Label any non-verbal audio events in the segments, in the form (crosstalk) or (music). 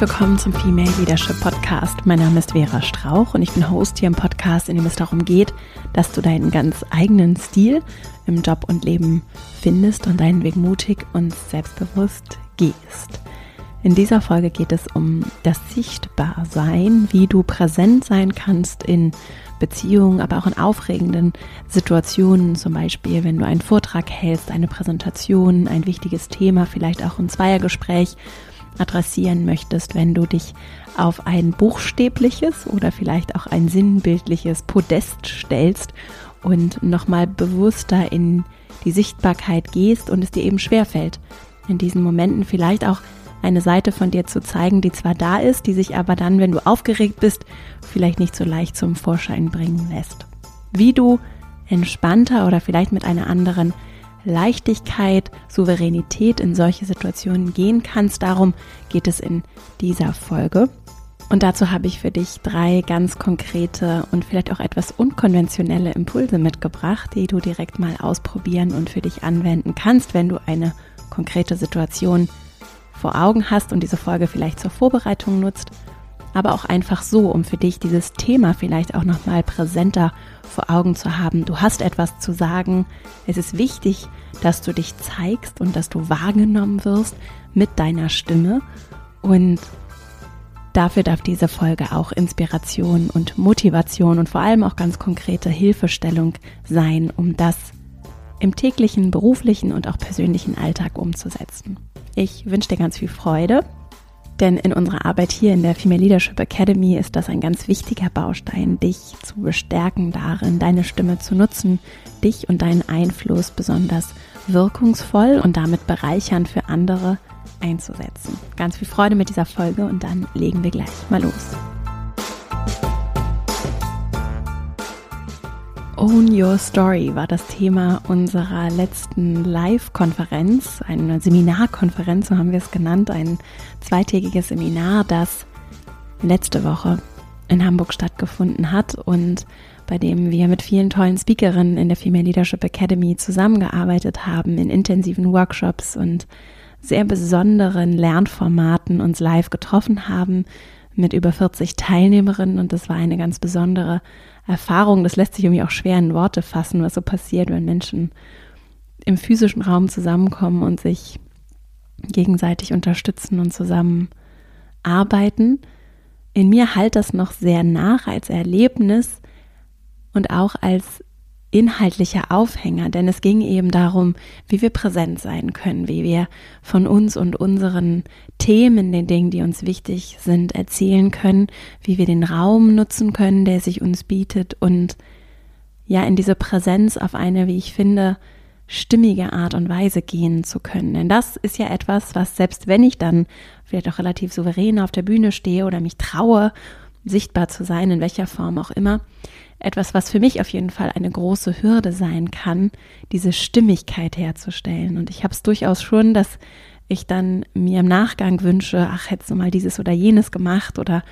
willkommen zum Female Leadership Podcast. Mein Name ist Vera Strauch und ich bin Host hier im Podcast, in dem es darum geht, dass du deinen ganz eigenen Stil im Job und Leben findest und deinen Weg mutig und selbstbewusst gehst. In dieser Folge geht es um das Sichtbarsein, wie du präsent sein kannst in Beziehungen, aber auch in aufregenden Situationen, zum Beispiel, wenn du einen Vortrag hältst, eine Präsentation, ein wichtiges Thema, vielleicht auch ein Zweiergespräch adressieren möchtest, wenn du dich auf ein buchstäbliches oder vielleicht auch ein sinnbildliches Podest stellst und nochmal bewusster in die Sichtbarkeit gehst und es dir eben schwerfällt, in diesen Momenten vielleicht auch eine Seite von dir zu zeigen, die zwar da ist, die sich aber dann, wenn du aufgeregt bist, vielleicht nicht so leicht zum Vorschein bringen lässt. Wie du entspannter oder vielleicht mit einer anderen Leichtigkeit, Souveränität in solche Situationen gehen kannst. Darum geht es in dieser Folge. Und dazu habe ich für dich drei ganz konkrete und vielleicht auch etwas unkonventionelle Impulse mitgebracht, die du direkt mal ausprobieren und für dich anwenden kannst, wenn du eine konkrete Situation vor Augen hast und diese Folge vielleicht zur Vorbereitung nutzt, aber auch einfach so, um für dich dieses Thema vielleicht auch nochmal präsenter vor Augen zu haben. Du hast etwas zu sagen. Es ist wichtig, dass du dich zeigst und dass du wahrgenommen wirst mit deiner Stimme. Und dafür darf diese Folge auch Inspiration und Motivation und vor allem auch ganz konkrete Hilfestellung sein, um das im täglichen, beruflichen und auch persönlichen Alltag umzusetzen. Ich wünsche dir ganz viel Freude denn in unserer Arbeit hier in der Female Leadership Academy ist das ein ganz wichtiger Baustein, dich zu bestärken darin, deine Stimme zu nutzen, dich und deinen Einfluss besonders wirkungsvoll und damit bereichernd für andere einzusetzen. Ganz viel Freude mit dieser Folge und dann legen wir gleich mal los. Own Your Story war das Thema unserer letzten Live-Konferenz, eine Seminarkonferenz, so haben wir es genannt, ein zweitägiges Seminar, das letzte Woche in Hamburg stattgefunden hat und bei dem wir mit vielen tollen Speakerinnen in der Female Leadership Academy zusammengearbeitet haben, in intensiven Workshops und sehr besonderen Lernformaten uns live getroffen haben mit über 40 Teilnehmerinnen und das war eine ganz besondere Erfahrung, das lässt sich irgendwie auch schwer in Worte fassen, was so passiert, wenn Menschen im physischen Raum zusammenkommen und sich gegenseitig unterstützen und zusammen arbeiten. In mir halt das noch sehr nach als Erlebnis und auch als inhaltlicher Aufhänger, denn es ging eben darum, wie wir präsent sein können, wie wir von uns und unseren Themen, den Dingen, die uns wichtig sind, erzählen können, wie wir den Raum nutzen können, der sich uns bietet und ja, in diese Präsenz auf eine, wie ich finde, stimmige Art und Weise gehen zu können. Denn das ist ja etwas, was selbst wenn ich dann vielleicht auch relativ souverän auf der Bühne stehe oder mich traue, sichtbar zu sein, in welcher Form auch immer, etwas, was für mich auf jeden Fall eine große Hürde sein kann, diese Stimmigkeit herzustellen. Und ich habe es durchaus schon, dass ich dann mir im Nachgang wünsche, ach, hättest du mal dieses oder jenes gemacht oder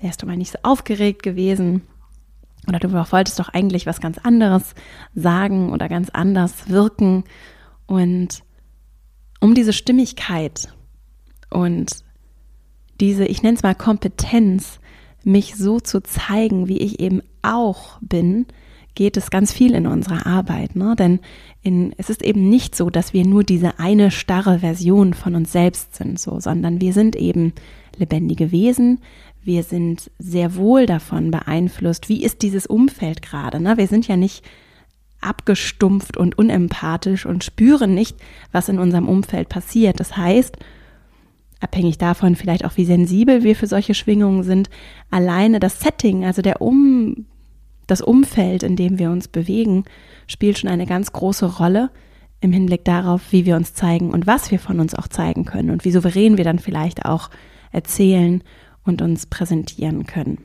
wärst du mal nicht so aufgeregt gewesen oder du wolltest doch eigentlich was ganz anderes sagen oder ganz anders wirken. Und um diese Stimmigkeit und diese, ich nenne es mal Kompetenz, mich so zu zeigen, wie ich eben auch bin, geht es ganz viel in unserer Arbeit. Ne? Denn in, es ist eben nicht so, dass wir nur diese eine starre Version von uns selbst sind, so, sondern wir sind eben lebendige Wesen. Wir sind sehr wohl davon beeinflusst, wie ist dieses Umfeld gerade. Ne? Wir sind ja nicht abgestumpft und unempathisch und spüren nicht, was in unserem Umfeld passiert. Das heißt, abhängig davon vielleicht auch, wie sensibel wir für solche Schwingungen sind, alleine das Setting, also der um, das Umfeld, in dem wir uns bewegen, spielt schon eine ganz große Rolle im Hinblick darauf, wie wir uns zeigen und was wir von uns auch zeigen können und wie souverän wir dann vielleicht auch erzählen und uns präsentieren können.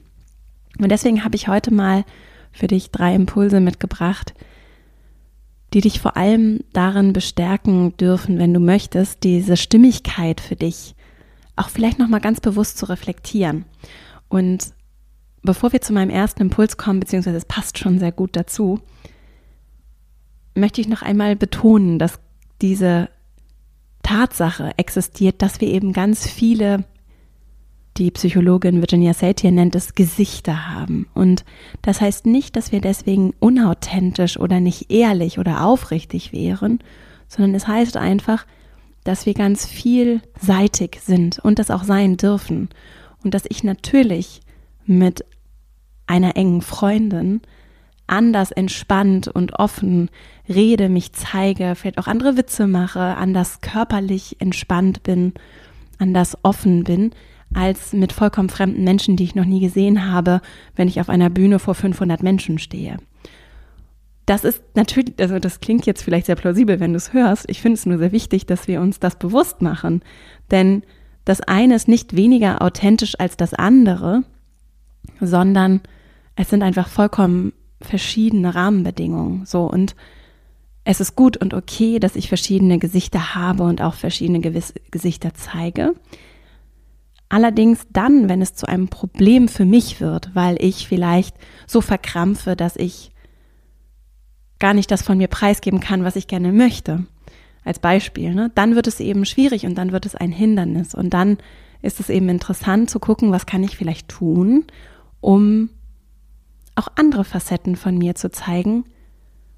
Und deswegen habe ich heute mal für dich drei Impulse mitgebracht, die dich vor allem darin bestärken dürfen, wenn du möchtest, diese Stimmigkeit für dich auch vielleicht noch mal ganz bewusst zu reflektieren. Und bevor wir zu meinem ersten Impuls kommen, beziehungsweise es passt schon sehr gut dazu, möchte ich noch einmal betonen, dass diese Tatsache existiert, dass wir eben ganz viele, die Psychologin Virginia Satir nennt es, Gesichter haben. Und das heißt nicht, dass wir deswegen unauthentisch oder nicht ehrlich oder aufrichtig wären, sondern es heißt einfach, dass wir ganz vielseitig sind und das auch sein dürfen. Und dass ich natürlich mit einer engen Freundin anders entspannt und offen rede, mich zeige, vielleicht auch andere Witze mache, anders körperlich entspannt bin, anders offen bin, als mit vollkommen fremden Menschen, die ich noch nie gesehen habe, wenn ich auf einer Bühne vor 500 Menschen stehe. Das ist natürlich, also das klingt jetzt vielleicht sehr plausibel, wenn du es hörst. Ich finde es nur sehr wichtig, dass wir uns das bewusst machen. Denn das eine ist nicht weniger authentisch als das andere, sondern es sind einfach vollkommen verschiedene Rahmenbedingungen. So und es ist gut und okay, dass ich verschiedene Gesichter habe und auch verschiedene Gewiss Gesichter zeige. Allerdings dann, wenn es zu einem Problem für mich wird, weil ich vielleicht so verkrampfe, dass ich gar nicht das von mir preisgeben kann, was ich gerne möchte, als Beispiel, ne? dann wird es eben schwierig und dann wird es ein Hindernis. Und dann ist es eben interessant zu gucken, was kann ich vielleicht tun, um auch andere Facetten von mir zu zeigen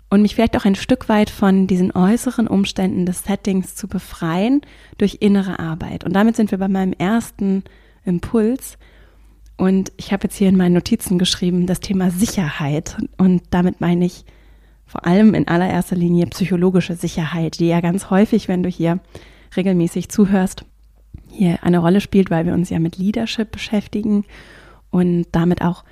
und mich vielleicht auch ein Stück weit von diesen äußeren Umständen des Settings zu befreien durch innere Arbeit. Und damit sind wir bei meinem ersten Impuls. Und ich habe jetzt hier in meinen Notizen geschrieben, das Thema Sicherheit. Und damit meine ich vor allem in allererster Linie psychologische Sicherheit, die ja ganz häufig, wenn du hier regelmäßig zuhörst, hier eine Rolle spielt, weil wir uns ja mit Leadership beschäftigen und damit auch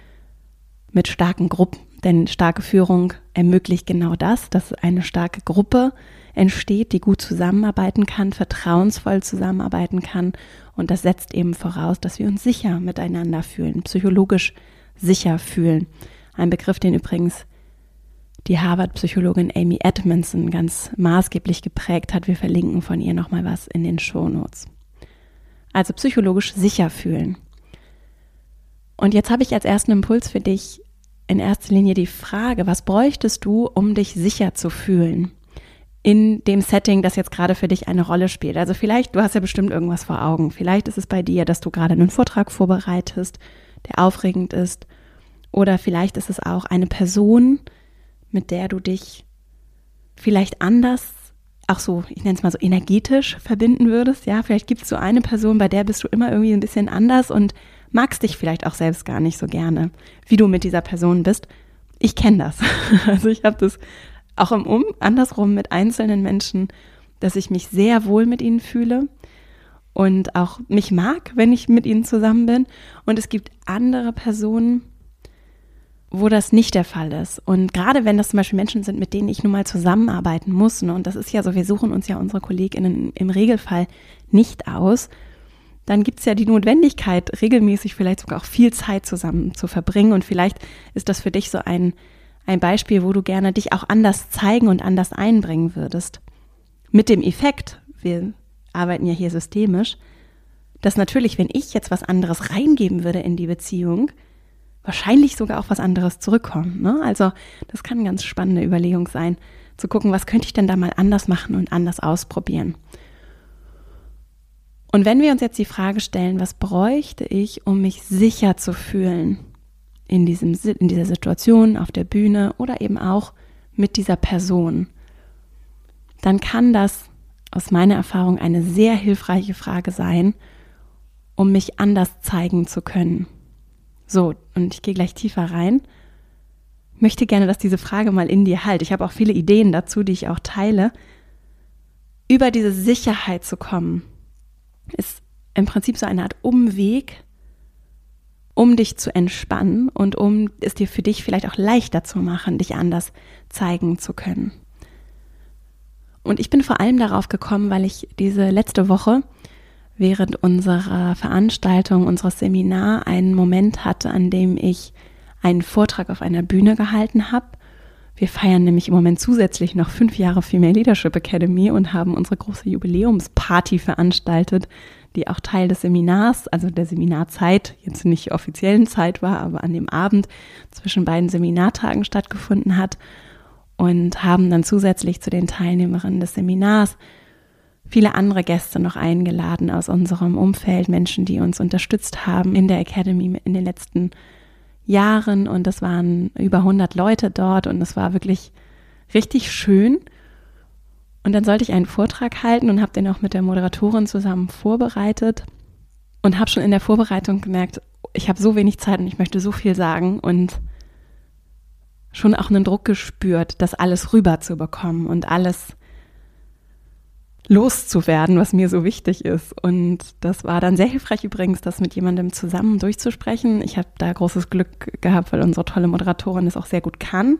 mit starken Gruppen. Denn starke Führung ermöglicht genau das, dass eine starke Gruppe entsteht, die gut zusammenarbeiten kann, vertrauensvoll zusammenarbeiten kann. Und das setzt eben voraus, dass wir uns sicher miteinander fühlen, psychologisch sicher fühlen. Ein Begriff, den übrigens die Harvard-Psychologin Amy Edmondson ganz maßgeblich geprägt hat. Wir verlinken von ihr nochmal was in den Shownotes. Also psychologisch sicher fühlen. Und jetzt habe ich als ersten Impuls für dich in erster Linie die Frage, was bräuchtest du, um dich sicher zu fühlen? in dem Setting, das jetzt gerade für dich eine Rolle spielt. Also vielleicht, du hast ja bestimmt irgendwas vor Augen. Vielleicht ist es bei dir, dass du gerade einen Vortrag vorbereitest, der aufregend ist. Oder vielleicht ist es auch eine Person, mit der du dich vielleicht anders, auch so, ich nenne es mal so energetisch verbinden würdest. Ja, vielleicht gibt es so eine Person, bei der bist du immer irgendwie ein bisschen anders und magst dich vielleicht auch selbst gar nicht so gerne, wie du mit dieser Person bist. Ich kenne das. (laughs) Also ich habe das auch im Um, andersrum mit einzelnen Menschen, dass ich mich sehr wohl mit ihnen fühle und auch mich mag, wenn ich mit ihnen zusammen bin. Und es gibt andere Personen, wo das nicht der Fall ist. Und gerade wenn das zum Beispiel Menschen sind, mit denen ich nun mal zusammenarbeiten muss, ne, und das ist ja so, wir suchen uns ja unsere KollegInnen im Regelfall nicht aus, dann gibt es ja die Notwendigkeit, regelmäßig vielleicht sogar auch viel Zeit zusammen zu verbringen. Und vielleicht ist das für dich so ein, ein Beispiel, wo du gerne dich auch anders zeigen und anders einbringen würdest. Mit dem Effekt, wir arbeiten ja hier systemisch, dass natürlich, wenn ich jetzt was anderes reingeben würde in die Beziehung, wahrscheinlich sogar auch was anderes zurückkommen. Ne? Also das kann eine ganz spannende Überlegung sein, zu gucken, was könnte ich denn da mal anders machen und anders ausprobieren. Und wenn wir uns jetzt die Frage stellen, was bräuchte ich, um mich sicher zu fühlen in, diesem, in dieser Situation, auf der Bühne oder eben auch mit dieser Person, dann kann das aus meiner Erfahrung eine sehr hilfreiche Frage sein, um mich anders zeigen zu können. So, und ich gehe gleich tiefer rein. Möchte gerne, dass diese Frage mal in dir halt. Ich habe auch viele Ideen dazu, die ich auch teile. Über diese Sicherheit zu kommen, ist im Prinzip so eine Art Umweg, um dich zu entspannen und um es dir für dich vielleicht auch leichter zu machen, dich anders zeigen zu können. Und ich bin vor allem darauf gekommen, weil ich diese letzte Woche während unserer Veranstaltung, unseres Seminar einen Moment hatte, an dem ich einen Vortrag auf einer Bühne gehalten habe. Wir feiern nämlich im Moment zusätzlich noch fünf Jahre Female Leadership Academy und haben unsere große Jubiläumsparty veranstaltet, die auch Teil des Seminars, also der Seminarzeit, jetzt nicht offiziellen Zeit war, aber an dem Abend zwischen beiden Seminartagen stattgefunden hat und haben dann zusätzlich zu den Teilnehmerinnen des Seminars viele andere Gäste noch eingeladen aus unserem Umfeld, Menschen, die uns unterstützt haben in der Academy in den letzten Jahren und es waren über 100 Leute dort und es war wirklich richtig schön. Und dann sollte ich einen Vortrag halten und habe den auch mit der Moderatorin zusammen vorbereitet und habe schon in der Vorbereitung gemerkt, ich habe so wenig Zeit und ich möchte so viel sagen und schon auch einen Druck gespürt, das alles rüber zu bekommen und alles loszuwerden, was mir so wichtig ist. Und das war dann sehr hilfreich übrigens, das mit jemandem zusammen durchzusprechen. Ich habe da großes Glück gehabt, weil unsere tolle Moderatorin es auch sehr gut kann.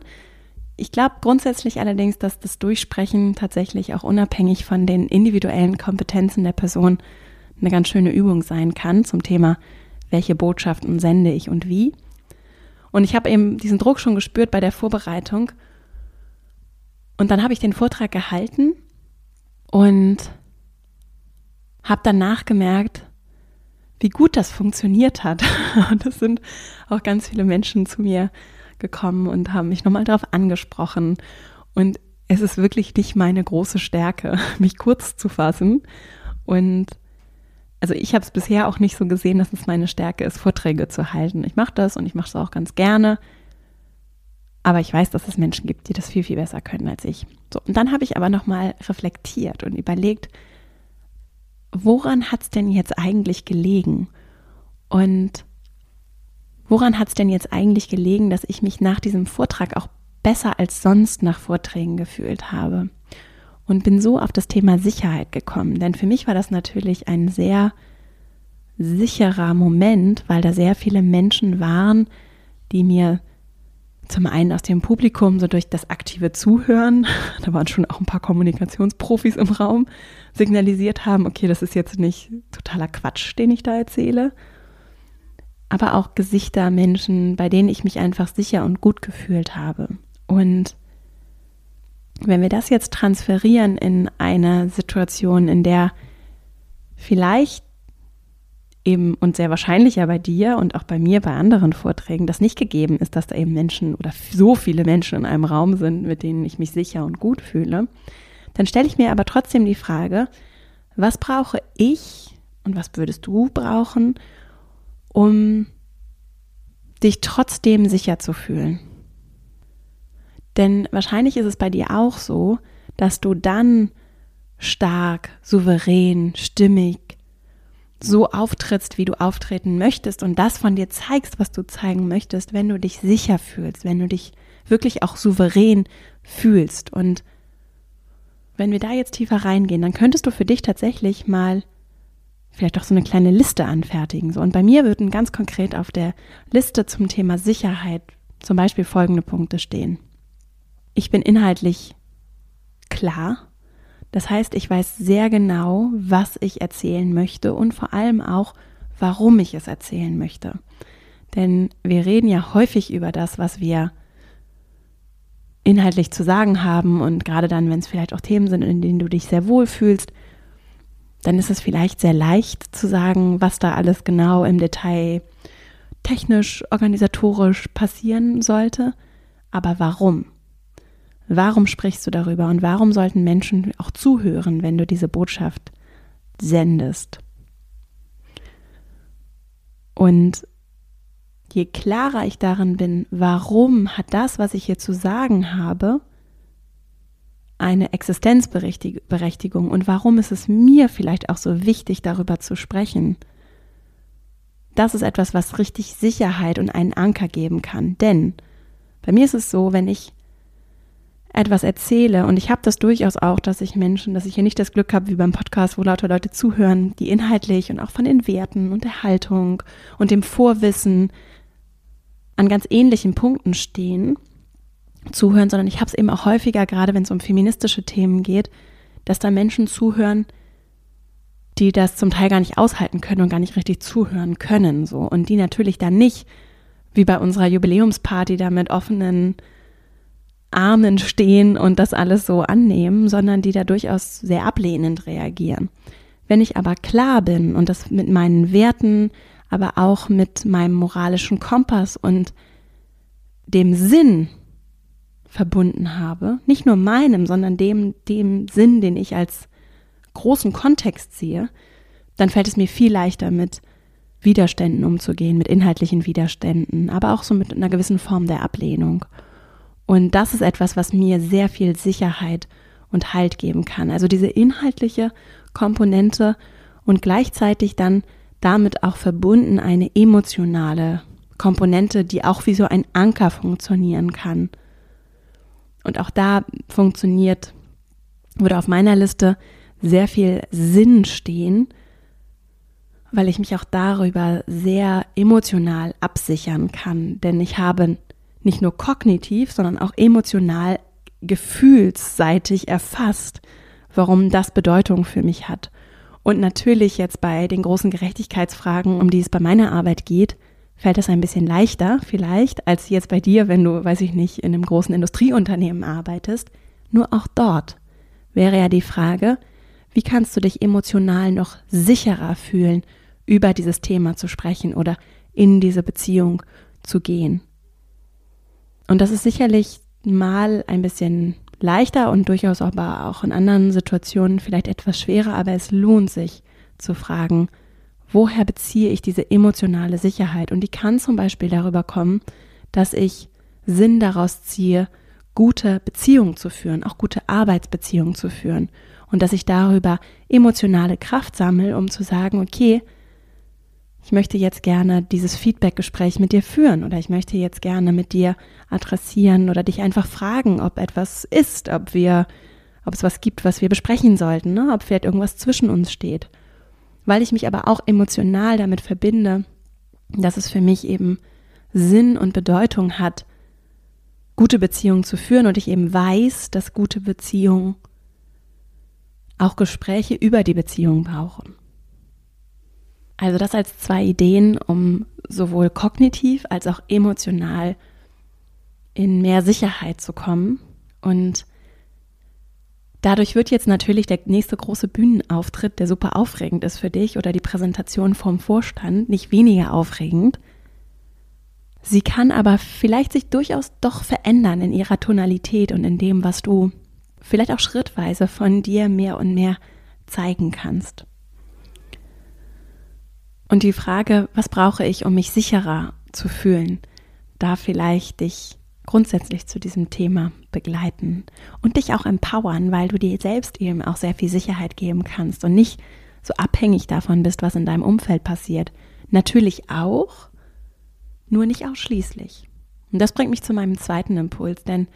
Ich glaube grundsätzlich allerdings, dass das Durchsprechen tatsächlich auch unabhängig von den individuellen Kompetenzen der Person eine ganz schöne Übung sein kann zum Thema, welche Botschaften sende ich und wie. Und ich habe eben diesen Druck schon gespürt bei der Vorbereitung. Und dann habe ich den Vortrag gehalten und habe danach gemerkt, wie gut das funktioniert hat. (laughs) Und es sind auch ganz viele Menschen zu mir gekommen und haben mich nochmal darauf angesprochen. Und es ist wirklich nicht meine große Stärke, (laughs) mich kurz zu fassen. Und also ich habe es bisher auch nicht so gesehen, dass es meine Stärke ist, Vorträge zu halten. Ich mache das und ich mache es auch ganz gerne. Aber ich weiß, dass es Menschen gibt, die das viel, viel besser können als ich. So, und dann habe ich aber nochmal reflektiert und überlegt, woran hat es denn jetzt eigentlich gelegen? Und woran hat es denn jetzt eigentlich gelegen, dass ich mich nach diesem Vortrag auch besser als sonst nach Vorträgen gefühlt habe? Und bin so auf das Thema Sicherheit gekommen. Denn für mich war das natürlich ein sehr sicherer Moment, weil da sehr viele Menschen waren, die mir zum einen aus dem Publikum, so durch das aktive Zuhören, (laughs) da waren schon auch ein paar Kommunikationsprofis im Raum, signalisiert haben, okay, das ist jetzt nicht totaler Quatsch, den ich da erzähle. Aber auch Gesichter Menschen, bei denen ich mich einfach sicher und gut gefühlt habe. Und wenn wir das jetzt transferieren in eine Situation, in der vielleicht eben und sehr wahrscheinlich ja bei dir und auch bei mir bei anderen Vorträgen das nicht gegeben ist, dass da eben Menschen oder so viele Menschen in einem Raum sind, mit denen ich mich sicher und gut fühle, dann stelle ich mir aber trotzdem die Frage, was brauche ich und was würdest du brauchen, um dich trotzdem sicher zu fühlen? Denn wahrscheinlich ist es bei dir auch so, dass du dann stark, souverän, stimmig, so auftrittst, wie du auftreten möchtest und das von dir zeigst, was du zeigen möchtest, wenn du dich sicher fühlst, wenn du dich wirklich auch souverän fühlst. Und wenn wir da jetzt tiefer reingehen, dann könntest du für dich tatsächlich mal vielleicht auch so eine kleine Liste anfertigen. Und bei mir würden ganz konkret auf der Liste zum Thema Sicherheit zum Beispiel folgende Punkte stehen. Ich bin inhaltlich klar das heißt, ich weiß sehr genau, was ich erzählen möchte und vor allem auch, warum ich es erzählen möchte. Denn wir reden ja häufig über das, was wir inhaltlich zu sagen haben und gerade dann, wenn es vielleicht auch Themen sind, in denen du dich sehr wohl fühlst, dann ist es vielleicht sehr leicht zu sagen, was da alles genau im Detail technisch, organisatorisch passieren sollte. Aber warum? Warum sprichst du darüber und warum sollten Menschen auch zuhören, wenn du diese Botschaft sendest? Und je klarer ich darin bin, warum hat das, was ich hier zu sagen habe, eine Existenzberechtigung und warum ist es mir vielleicht auch so wichtig, darüber zu sprechen, das ist etwas, was richtig Sicherheit und einen Anker geben kann. Denn bei mir ist es so, wenn ich etwas erzähle, und ich habe das durchaus auch, dass ich Menschen, dass ich hier nicht das Glück habe, wie beim Podcast, wo lauter Leute zuhören, die inhaltlich und auch von den Werten und der Haltung und dem Vorwissen an ganz ähnlichen Punkten stehen, zuhören, sondern ich habe es eben auch häufiger, gerade wenn es um feministische Themen geht, dass da Menschen zuhören, die das zum Teil gar nicht aushalten können und gar nicht richtig zuhören können, so. Und die natürlich dann nicht wie bei unserer Jubiläumsparty da mit offenen Armen stehen und das alles so annehmen, sondern die da durchaus sehr ablehnend reagieren. Wenn ich aber klar bin und das mit meinen Werten, aber auch mit meinem moralischen Kompass und dem Sinn verbunden habe, nicht nur meinem, sondern dem, dem Sinn, den ich als großen Kontext sehe, dann fällt es mir viel leichter mit Widerständen umzugehen, mit inhaltlichen Widerständen, aber auch so mit einer gewissen Form der Ablehnung. Und das ist etwas, was mir sehr viel Sicherheit und Halt geben kann. Also diese inhaltliche Komponente und gleichzeitig dann damit auch verbunden eine emotionale Komponente, die auch wie so ein Anker funktionieren kann. Und auch da funktioniert, würde auf meiner Liste sehr viel Sinn stehen, weil ich mich auch darüber sehr emotional absichern kann. Denn ich habe nicht nur kognitiv, sondern auch emotional, gefühlsseitig erfasst, warum das Bedeutung für mich hat. Und natürlich jetzt bei den großen Gerechtigkeitsfragen, um die es bei meiner Arbeit geht, fällt es ein bisschen leichter vielleicht als jetzt bei dir, wenn du, weiß ich nicht, in einem großen Industrieunternehmen arbeitest. Nur auch dort wäre ja die Frage, wie kannst du dich emotional noch sicherer fühlen, über dieses Thema zu sprechen oder in diese Beziehung zu gehen. Und das ist sicherlich mal ein bisschen leichter und durchaus aber auch in anderen Situationen vielleicht etwas schwerer, aber es lohnt sich zu fragen, woher beziehe ich diese emotionale Sicherheit? Und die kann zum Beispiel darüber kommen, dass ich Sinn daraus ziehe, gute Beziehungen zu führen, auch gute Arbeitsbeziehungen zu führen. Und dass ich darüber emotionale Kraft sammle, um zu sagen, okay, ich möchte jetzt gerne dieses Feedback-Gespräch mit dir führen oder ich möchte jetzt gerne mit dir adressieren oder dich einfach fragen, ob etwas ist, ob wir, ob es was gibt, was wir besprechen sollten, ne? ob vielleicht irgendwas zwischen uns steht weil ich mich aber auch emotional damit verbinde, dass es für mich eben Sinn und Bedeutung hat, gute Beziehungen zu führen und ich eben weiß, dass gute Beziehungen auch Gespräche über die Beziehung brauchen. Also das als zwei Ideen, um sowohl kognitiv als auch emotional in mehr Sicherheit zu kommen und Dadurch wird jetzt natürlich der nächste große Bühnenauftritt, der super aufregend ist für dich, oder die Präsentation vom Vorstand nicht weniger aufregend. Sie kann aber vielleicht sich durchaus doch verändern in ihrer Tonalität und in dem, was du vielleicht auch schrittweise von dir mehr und mehr zeigen kannst. Und die Frage, was brauche ich, um mich sicherer zu fühlen, da vielleicht dich grundsätzlich zu diesem Thema begleiten und dich auch empowern, weil du dir selbst eben auch sehr viel Sicherheit geben kannst und nicht so abhängig davon bist, was in deinem Umfeld passiert. Natürlich auch, nur nicht ausschließlich. Und das bringt mich zu meinem zweiten Impuls, denn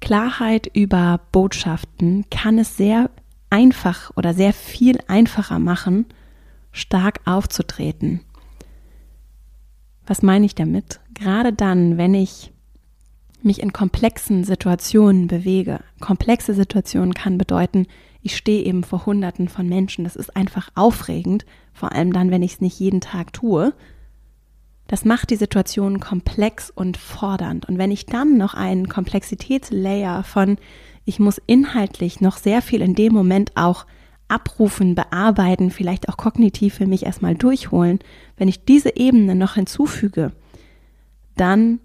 Klarheit über Botschaften kann es sehr einfach oder sehr viel einfacher machen, stark aufzutreten. Was meine ich damit? Gerade dann, wenn ich mich in komplexen Situationen bewege. Komplexe Situationen kann bedeuten, ich stehe eben vor Hunderten von Menschen. Das ist einfach aufregend, vor allem dann, wenn ich es nicht jeden Tag tue. Das macht die Situation komplex und fordernd. Und wenn ich dann noch einen Komplexitätslayer von, ich muss inhaltlich noch sehr viel in dem Moment auch abrufen, bearbeiten, vielleicht auch kognitiv für mich erstmal durchholen, wenn ich diese Ebene noch hinzufüge, dann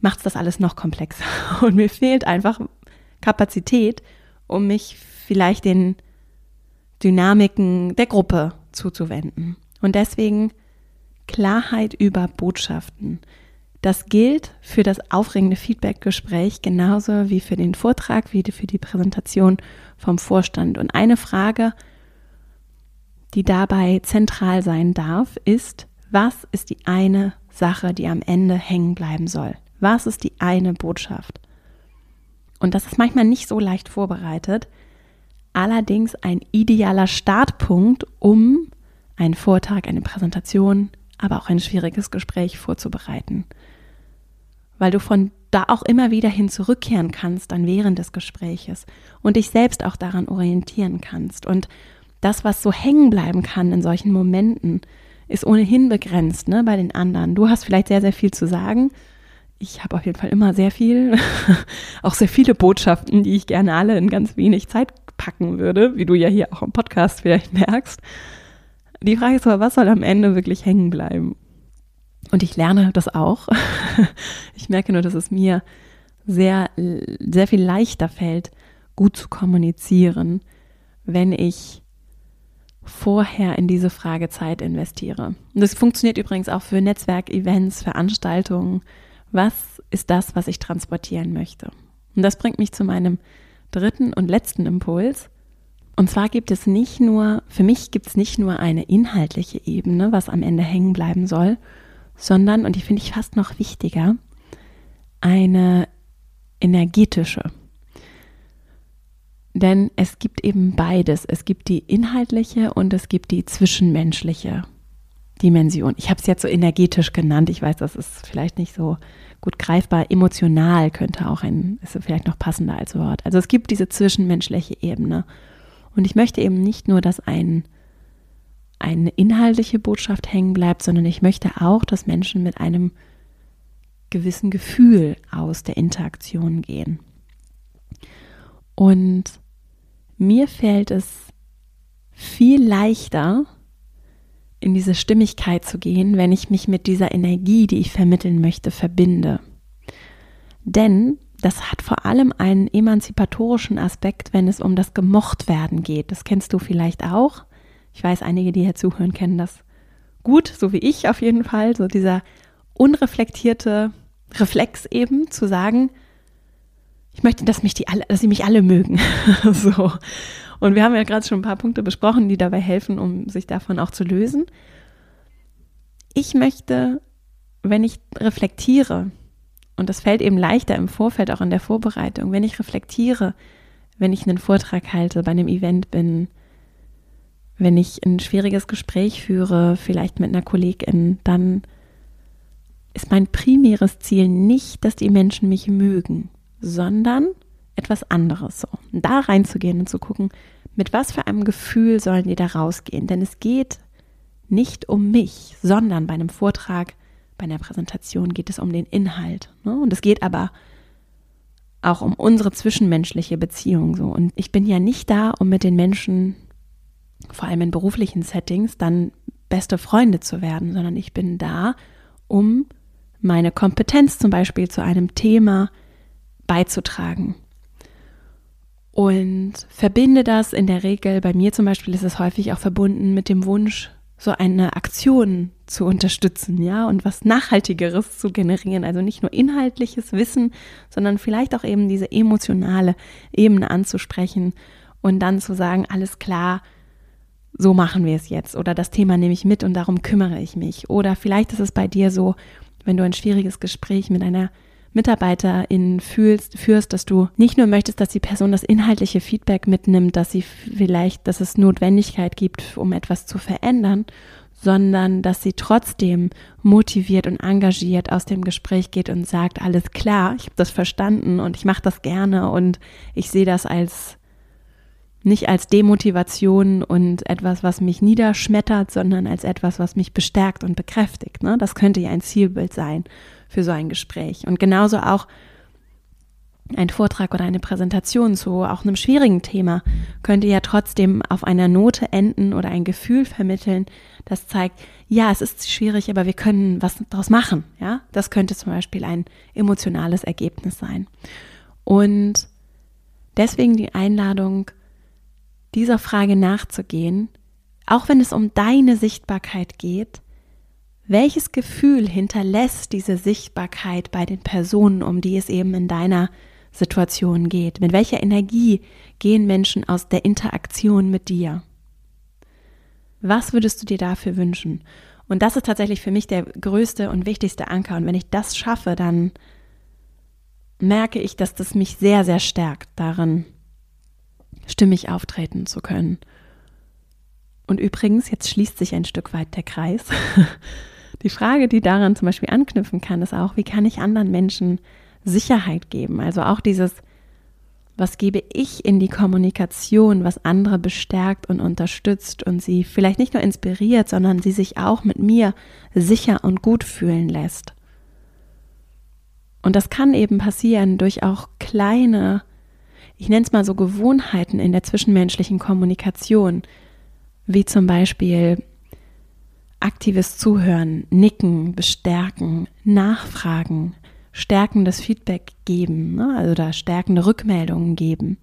macht es das alles noch komplexer. (laughs) Und mir fehlt einfach Kapazität, um mich vielleicht den Dynamiken der Gruppe zuzuwenden. Und deswegen Klarheit über Botschaften. Das gilt für das aufregende Feedbackgespräch genauso wie für den Vortrag, wie für die Präsentation vom Vorstand. Und eine Frage, die dabei zentral sein darf, ist, was ist die eine Sache, die am Ende hängen bleiben soll? Was ist die eine Botschaft? Und das ist manchmal nicht so leicht vorbereitet, allerdings ein idealer Startpunkt, um einen Vortrag, eine Präsentation, aber auch ein schwieriges Gespräch vorzubereiten. Weil du von da auch immer wieder hin zurückkehren kannst dann während des Gespräches und dich selbst auch daran orientieren kannst. Und das, was so hängen bleiben kann in solchen Momenten, ist ohnehin begrenzt ne, bei den anderen. Du hast vielleicht sehr, sehr viel zu sagen. Ich habe auf jeden Fall immer sehr viel, (laughs) auch sehr viele Botschaften, die ich gerne alle in ganz wenig Zeit packen würde, wie du ja hier auch im Podcast vielleicht merkst. Die Frage ist aber, was soll am Ende wirklich hängen bleiben? Und ich lerne das auch. (laughs) Ich merke nur, dass es mir sehr, sehr viel leichter fällt, gut zu kommunizieren, wenn ich vorher in diese Frage Zeit investiere. Und das funktioniert übrigens auch für Netzwerkevents, Veranstaltungen. Was ist das, was ich transportieren möchte? Und das bringt mich zu meinem dritten und letzten Impuls. Und zwar gibt es nicht nur, für mich gibt es nicht nur eine inhaltliche Ebene, was am Ende hängen bleiben soll, sondern, und die finde ich fast noch wichtiger, eine energetische. Denn es gibt eben beides. Es gibt die inhaltliche und es gibt die zwischenmenschliche Dimension. Ich habe es jetzt so energetisch genannt. Ich weiß, das ist vielleicht nicht so gut greifbar. Emotional könnte auch ein, ist vielleicht noch passender als Wort. Also es gibt diese zwischenmenschliche Ebene. Und ich möchte eben nicht nur, dass ein, eine inhaltliche Botschaft hängen bleibt, sondern ich möchte auch, dass Menschen mit einem gewissen Gefühl aus der Interaktion gehen. Und mir fällt es viel leichter, in diese Stimmigkeit zu gehen, wenn ich mich mit dieser Energie, die ich vermitteln möchte, verbinde. Denn das hat vor allem einen emanzipatorischen Aspekt, wenn es um das Gemochtwerden geht. Das kennst du vielleicht auch. Ich weiß, einige, die hier zuhören, kennen das gut, so wie ich auf jeden Fall. So dieser unreflektierte Reflex eben zu sagen, ich möchte, dass mich die alle, dass sie mich alle mögen. (laughs) so. Und wir haben ja gerade schon ein paar Punkte besprochen, die dabei helfen, um sich davon auch zu lösen. Ich möchte, wenn ich reflektiere, und das fällt eben leichter im Vorfeld, auch in der Vorbereitung, wenn ich reflektiere, wenn ich einen Vortrag halte, bei einem Event bin, wenn ich ein schwieriges Gespräch führe, vielleicht mit einer Kollegin, dann ist mein primäres Ziel nicht, dass die Menschen mich mögen, sondern etwas anderes so. Da reinzugehen und zu gucken, mit was für einem Gefühl sollen die da rausgehen. Denn es geht nicht um mich, sondern bei einem Vortrag, bei einer Präsentation geht es um den Inhalt. Ne? Und es geht aber auch um unsere zwischenmenschliche Beziehung so. Und ich bin ja nicht da, um mit den Menschen, vor allem in beruflichen Settings, dann beste Freunde zu werden, sondern ich bin da, um meine Kompetenz zum Beispiel zu einem Thema beizutragen. Und verbinde das in der Regel, bei mir zum Beispiel ist es häufig auch verbunden mit dem Wunsch, so eine Aktion zu unterstützen, ja, und was Nachhaltigeres zu generieren. Also nicht nur inhaltliches Wissen, sondern vielleicht auch eben diese emotionale Ebene anzusprechen und dann zu sagen, alles klar, so machen wir es jetzt. Oder das Thema nehme ich mit und darum kümmere ich mich. Oder vielleicht ist es bei dir so, wenn du ein schwieriges Gespräch mit einer Mitarbeiterin fühlst, führst, dass du nicht nur möchtest, dass die Person das inhaltliche Feedback mitnimmt, dass sie vielleicht, dass es Notwendigkeit gibt, um etwas zu verändern, sondern dass sie trotzdem motiviert und engagiert aus dem Gespräch geht und sagt, alles klar, ich habe das verstanden und ich mache das gerne und ich sehe das als nicht als Demotivation und etwas, was mich niederschmettert, sondern als etwas, was mich bestärkt und bekräftigt. Ne? Das könnte ja ein Zielbild sein für so ein Gespräch. Und genauso auch ein Vortrag oder eine Präsentation zu auch einem schwierigen Thema könnte ja trotzdem auf einer Note enden oder ein Gefühl vermitteln, das zeigt, ja, es ist schwierig, aber wir können was daraus machen. Ja, das könnte zum Beispiel ein emotionales Ergebnis sein. Und deswegen die Einladung, dieser Frage nachzugehen, auch wenn es um deine Sichtbarkeit geht, welches Gefühl hinterlässt diese Sichtbarkeit bei den Personen, um die es eben in deiner Situation geht? Mit welcher Energie gehen Menschen aus der Interaktion mit dir? Was würdest du dir dafür wünschen? Und das ist tatsächlich für mich der größte und wichtigste Anker. Und wenn ich das schaffe, dann merke ich, dass das mich sehr, sehr stärkt darin, stimmig auftreten zu können. Und übrigens, jetzt schließt sich ein Stück weit der Kreis. (laughs) Die Frage, die daran zum Beispiel anknüpfen kann, ist auch, wie kann ich anderen Menschen Sicherheit geben? Also auch dieses, Was gebe ich in die Kommunikation, was andere bestärkt und unterstützt und sie vielleicht nicht nur inspiriert, sondern sie sich auch mit mir sicher und gut fühlen lässt? Und das kann eben passieren durch auch kleine, ich nenne es mal so Gewohnheiten in der zwischenmenschlichen Kommunikation, wie zum Beispiel aktives Zuhören, Nicken, Bestärken, Nachfragen, stärkendes Feedback geben, ne? also da stärkende Rückmeldungen geben.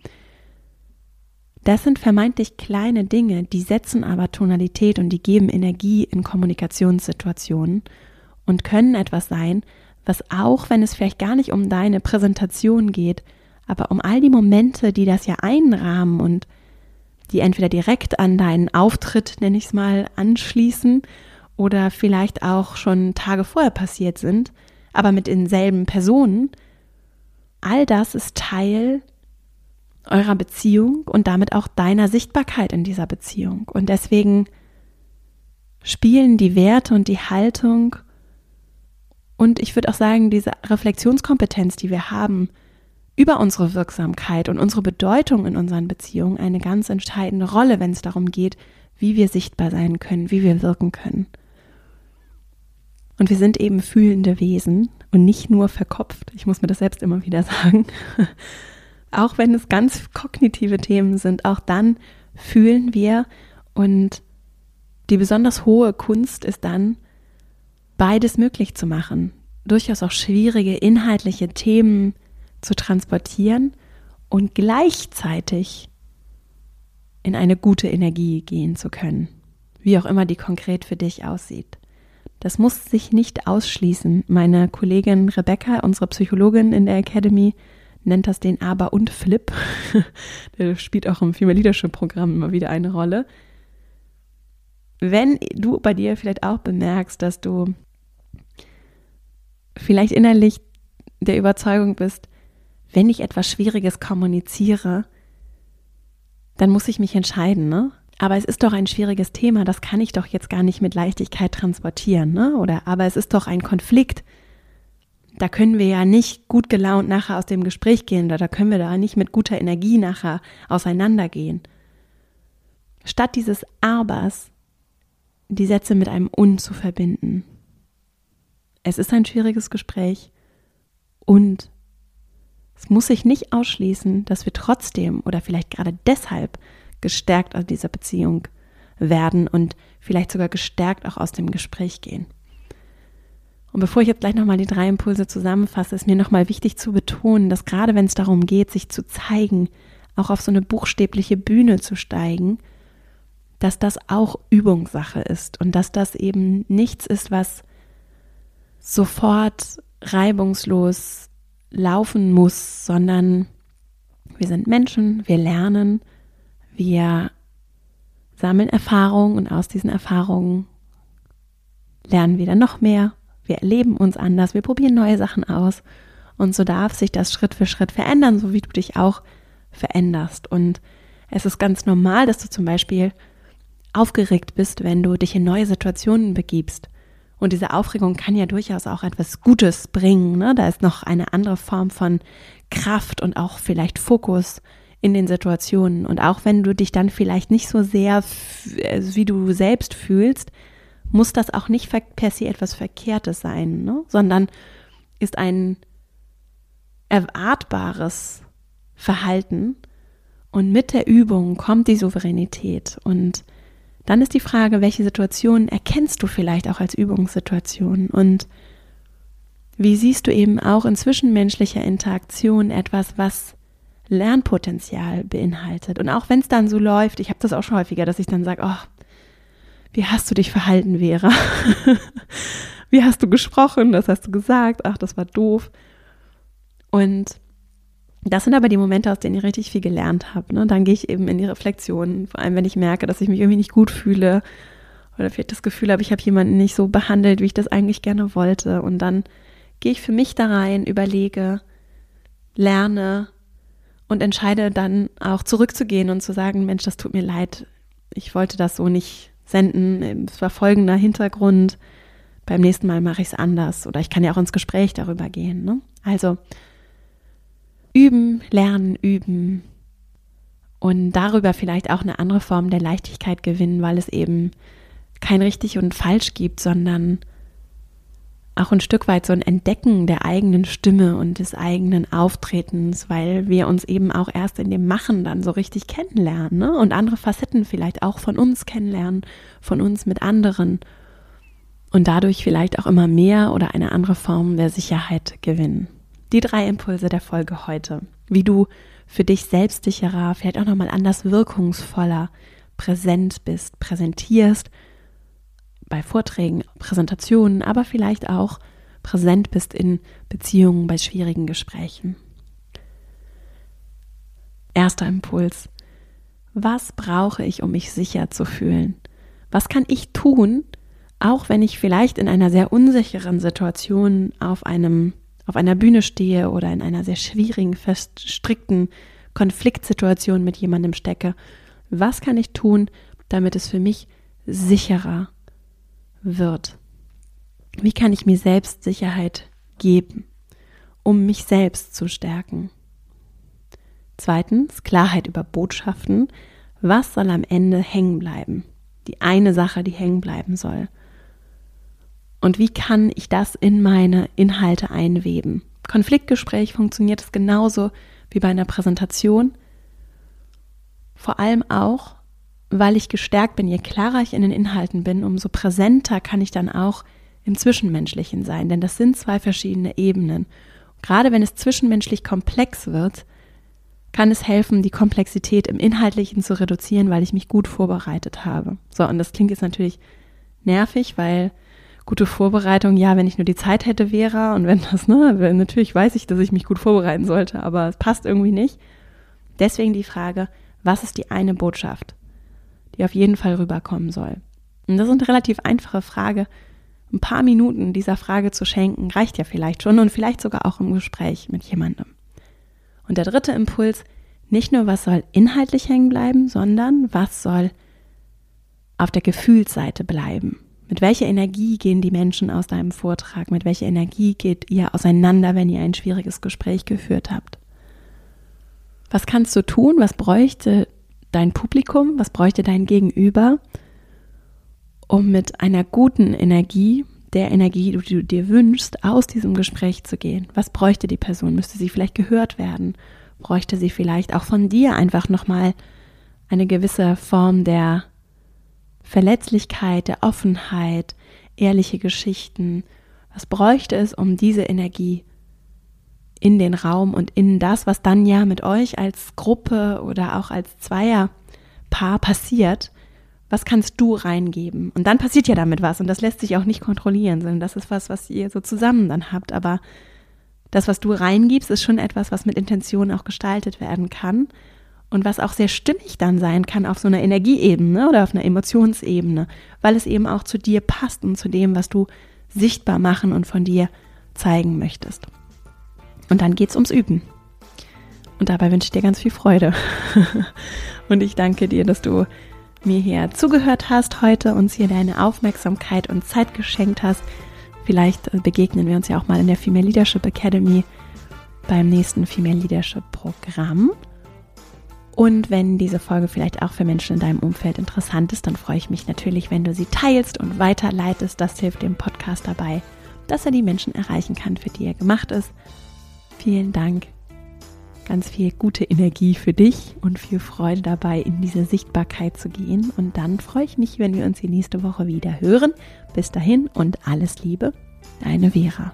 Das sind vermeintlich kleine Dinge, die setzen aber Tonalität und die geben Energie in Kommunikationssituationen und können etwas sein, was auch, wenn es vielleicht gar nicht um deine Präsentation geht, aber um all die Momente, die das ja einrahmen und die entweder direkt an deinen Auftritt, nenne ich es mal, anschließen oder vielleicht auch schon Tage vorher passiert sind, aber mit denselben Personen, all das ist Teil eurer Beziehung und damit auch deiner Sichtbarkeit in dieser Beziehung. Und deswegen spielen die Werte und die Haltung und ich würde auch sagen, diese Reflexionskompetenz, die wir haben, über unsere Wirksamkeit und unsere Bedeutung in unseren Beziehungen eine ganz entscheidende Rolle, wenn es darum geht, wie wir sichtbar sein können, wie wir wirken können. Und wir sind eben fühlende Wesen und nicht nur verkopft. Ich muss mir das selbst immer wieder sagen. (laughs) auch wenn es ganz kognitive Themen sind, auch dann fühlen wir und die besonders hohe Kunst ist dann, beides möglich zu machen. Durchaus auch schwierige inhaltliche Themen zu transportieren und gleichzeitig in eine gute Energie gehen zu können. Wie auch immer die konkret für dich aussieht. Das muss sich nicht ausschließen. Meine Kollegin Rebecca, unsere Psychologin in der Academy, nennt das den Aber und Flip. (laughs) der spielt auch im Female Leadership Programm immer wieder eine Rolle. Wenn du bei dir vielleicht auch bemerkst, dass du vielleicht innerlich der Überzeugung bist, wenn ich etwas Schwieriges kommuniziere, dann muss ich mich entscheiden, ne? Aber es ist doch ein schwieriges Thema, das kann ich doch jetzt gar nicht mit Leichtigkeit transportieren, ne? Oder aber es ist doch ein Konflikt. Da können wir ja nicht gut gelaunt nachher aus dem Gespräch gehen, oder da können wir da nicht mit guter Energie nachher auseinandergehen. Statt dieses Abers die Sätze mit einem Un zu verbinden es ist ein schwieriges Gespräch und es muss sich nicht ausschließen, dass wir trotzdem oder vielleicht gerade deshalb gestärkt aus dieser Beziehung werden und vielleicht sogar gestärkt auch aus dem Gespräch gehen. Und bevor ich jetzt gleich nochmal die drei Impulse zusammenfasse, ist mir nochmal wichtig zu betonen, dass gerade wenn es darum geht, sich zu zeigen, auch auf so eine buchstäbliche Bühne zu steigen, dass das auch Übungssache ist und dass das eben nichts ist, was sofort reibungslos laufen muss, sondern wir sind Menschen, wir lernen, wir sammeln Erfahrungen und aus diesen Erfahrungen lernen wir dann noch mehr. Wir erleben uns anders, wir probieren neue Sachen aus und so darf sich das Schritt für Schritt verändern, so wie du dich auch veränderst. Und es ist ganz normal, dass du zum Beispiel aufgeregt bist, wenn du dich in neue Situationen begibst. Und diese Aufregung kann ja durchaus auch etwas Gutes bringen. Ne? Da ist noch eine andere Form von Kraft und auch vielleicht Fokus in den Situationen. Und auch wenn du dich dann vielleicht nicht so sehr also wie du selbst fühlst, muss das auch nicht per se etwas Verkehrtes sein, ne? sondern ist ein erwartbares Verhalten. Und mit der Übung kommt die Souveränität und dann ist die Frage, welche Situationen erkennst du vielleicht auch als Übungssituation und wie siehst du eben auch in zwischenmenschlicher Interaktion etwas, was Lernpotenzial beinhaltet. Und auch wenn es dann so läuft, ich habe das auch schon häufiger, dass ich dann sage, oh, wie hast du dich verhalten, Vera? (laughs) wie hast du gesprochen? Das hast du gesagt. Ach, das war doof. Und das sind aber die Momente, aus denen ich richtig viel gelernt habe. Ne? Dann gehe ich eben in die Reflexion, vor allem wenn ich merke, dass ich mich irgendwie nicht gut fühle oder vielleicht das Gefühl habe, ich habe jemanden nicht so behandelt, wie ich das eigentlich gerne wollte. Und dann gehe ich für mich da rein, überlege, lerne und entscheide dann auch zurückzugehen und zu sagen, Mensch, das tut mir leid, ich wollte das so nicht senden, es war folgender Hintergrund, beim nächsten Mal mache ich es anders oder ich kann ja auch ins Gespräch darüber gehen. Ne? Also üben, lernen, üben und darüber vielleicht auch eine andere Form der Leichtigkeit gewinnen, weil es eben kein richtig und falsch gibt, sondern auch ein Stück weit so ein Entdecken der eigenen Stimme und des eigenen Auftretens, weil wir uns eben auch erst in dem Machen dann so richtig kennenlernen ne? und andere Facetten vielleicht auch von uns kennenlernen, von uns mit anderen und dadurch vielleicht auch immer mehr oder eine andere Form der Sicherheit gewinnen. Die drei Impulse der Folge heute, wie du für dich selbstsicherer, vielleicht auch nochmal anders wirkungsvoller präsent bist, präsentierst bei Vorträgen, Präsentationen, aber vielleicht auch präsent bist in Beziehungen bei schwierigen Gesprächen. Erster Impuls. Was brauche ich, um mich sicher zu fühlen? Was kann ich tun, auch wenn ich vielleicht in einer sehr unsicheren Situation auf einem auf einer Bühne stehe oder in einer sehr schwierigen, feststrickten Konfliktsituation mit jemandem stecke, was kann ich tun, damit es für mich sicherer wird? Wie kann ich mir selbst Sicherheit geben, um mich selbst zu stärken? Zweitens, Klarheit über Botschaften. Was soll am Ende hängen bleiben? Die eine Sache, die hängen bleiben soll. Und wie kann ich das in meine Inhalte einweben? Konfliktgespräch funktioniert es genauso wie bei einer Präsentation. Vor allem auch, weil ich gestärkt bin, je klarer ich in den Inhalten bin, umso präsenter kann ich dann auch im Zwischenmenschlichen sein. Denn das sind zwei verschiedene Ebenen. Gerade wenn es zwischenmenschlich komplex wird, kann es helfen, die Komplexität im Inhaltlichen zu reduzieren, weil ich mich gut vorbereitet habe. So, und das klingt jetzt natürlich nervig, weil gute Vorbereitung, ja, wenn ich nur die Zeit hätte, wäre und wenn das, ne, natürlich weiß ich, dass ich mich gut vorbereiten sollte, aber es passt irgendwie nicht. Deswegen die Frage, was ist die eine Botschaft, die auf jeden Fall rüberkommen soll? Und das ist eine relativ einfache Frage. Ein paar Minuten dieser Frage zu schenken, reicht ja vielleicht schon und vielleicht sogar auch im Gespräch mit jemandem. Und der dritte Impuls, nicht nur was soll inhaltlich hängen bleiben, sondern was soll auf der Gefühlsseite bleiben. Mit welcher Energie gehen die Menschen aus deinem Vortrag? Mit welcher Energie geht ihr auseinander, wenn ihr ein schwieriges Gespräch geführt habt? Was kannst du tun? Was bräuchte dein Publikum? Was bräuchte dein Gegenüber, um mit einer guten Energie, der Energie, die du dir wünschst, aus diesem Gespräch zu gehen? Was bräuchte die Person? Müsste sie vielleicht gehört werden? Bräuchte sie vielleicht auch von dir einfach nochmal eine gewisse Form der Verletzlichkeit, der Offenheit, ehrliche Geschichten. Was bräuchte es, um diese Energie in den Raum und in das, was dann ja mit euch als Gruppe oder auch als Zweierpaar passiert, was kannst du reingeben? Und dann passiert ja damit was und das lässt sich auch nicht kontrollieren, sondern das ist was, was ihr so zusammen dann habt. Aber das, was du reingibst, ist schon etwas, was mit Intention auch gestaltet werden kann und was auch sehr stimmig dann sein kann auf so einer Energieebene oder auf einer Emotionsebene, weil es eben auch zu dir passt und zu dem, was du sichtbar machen und von dir zeigen möchtest. Und dann geht es ums Üben. Und dabei wünsche ich dir ganz viel Freude. (laughs) und ich danke dir, dass du mir hier zugehört hast heute, uns hier deine Aufmerksamkeit und Zeit geschenkt hast. Vielleicht begegnen wir uns ja auch mal in der Female Leadership Academy beim nächsten Female Leadership Programm. Und wenn diese Folge vielleicht auch für Menschen in deinem Umfeld interessant ist, dann freue ich mich natürlich, wenn du sie teilst und weiterleitest. Das hilft dem Podcast dabei, dass er die Menschen erreichen kann, für die er gemacht ist. Vielen Dank. Ganz viel gute Energie für dich und viel Freude dabei, in diese Sichtbarkeit zu gehen. Und dann freue ich mich, wenn wir uns die nächste Woche wieder hören. Bis dahin und alles Liebe, deine Vera.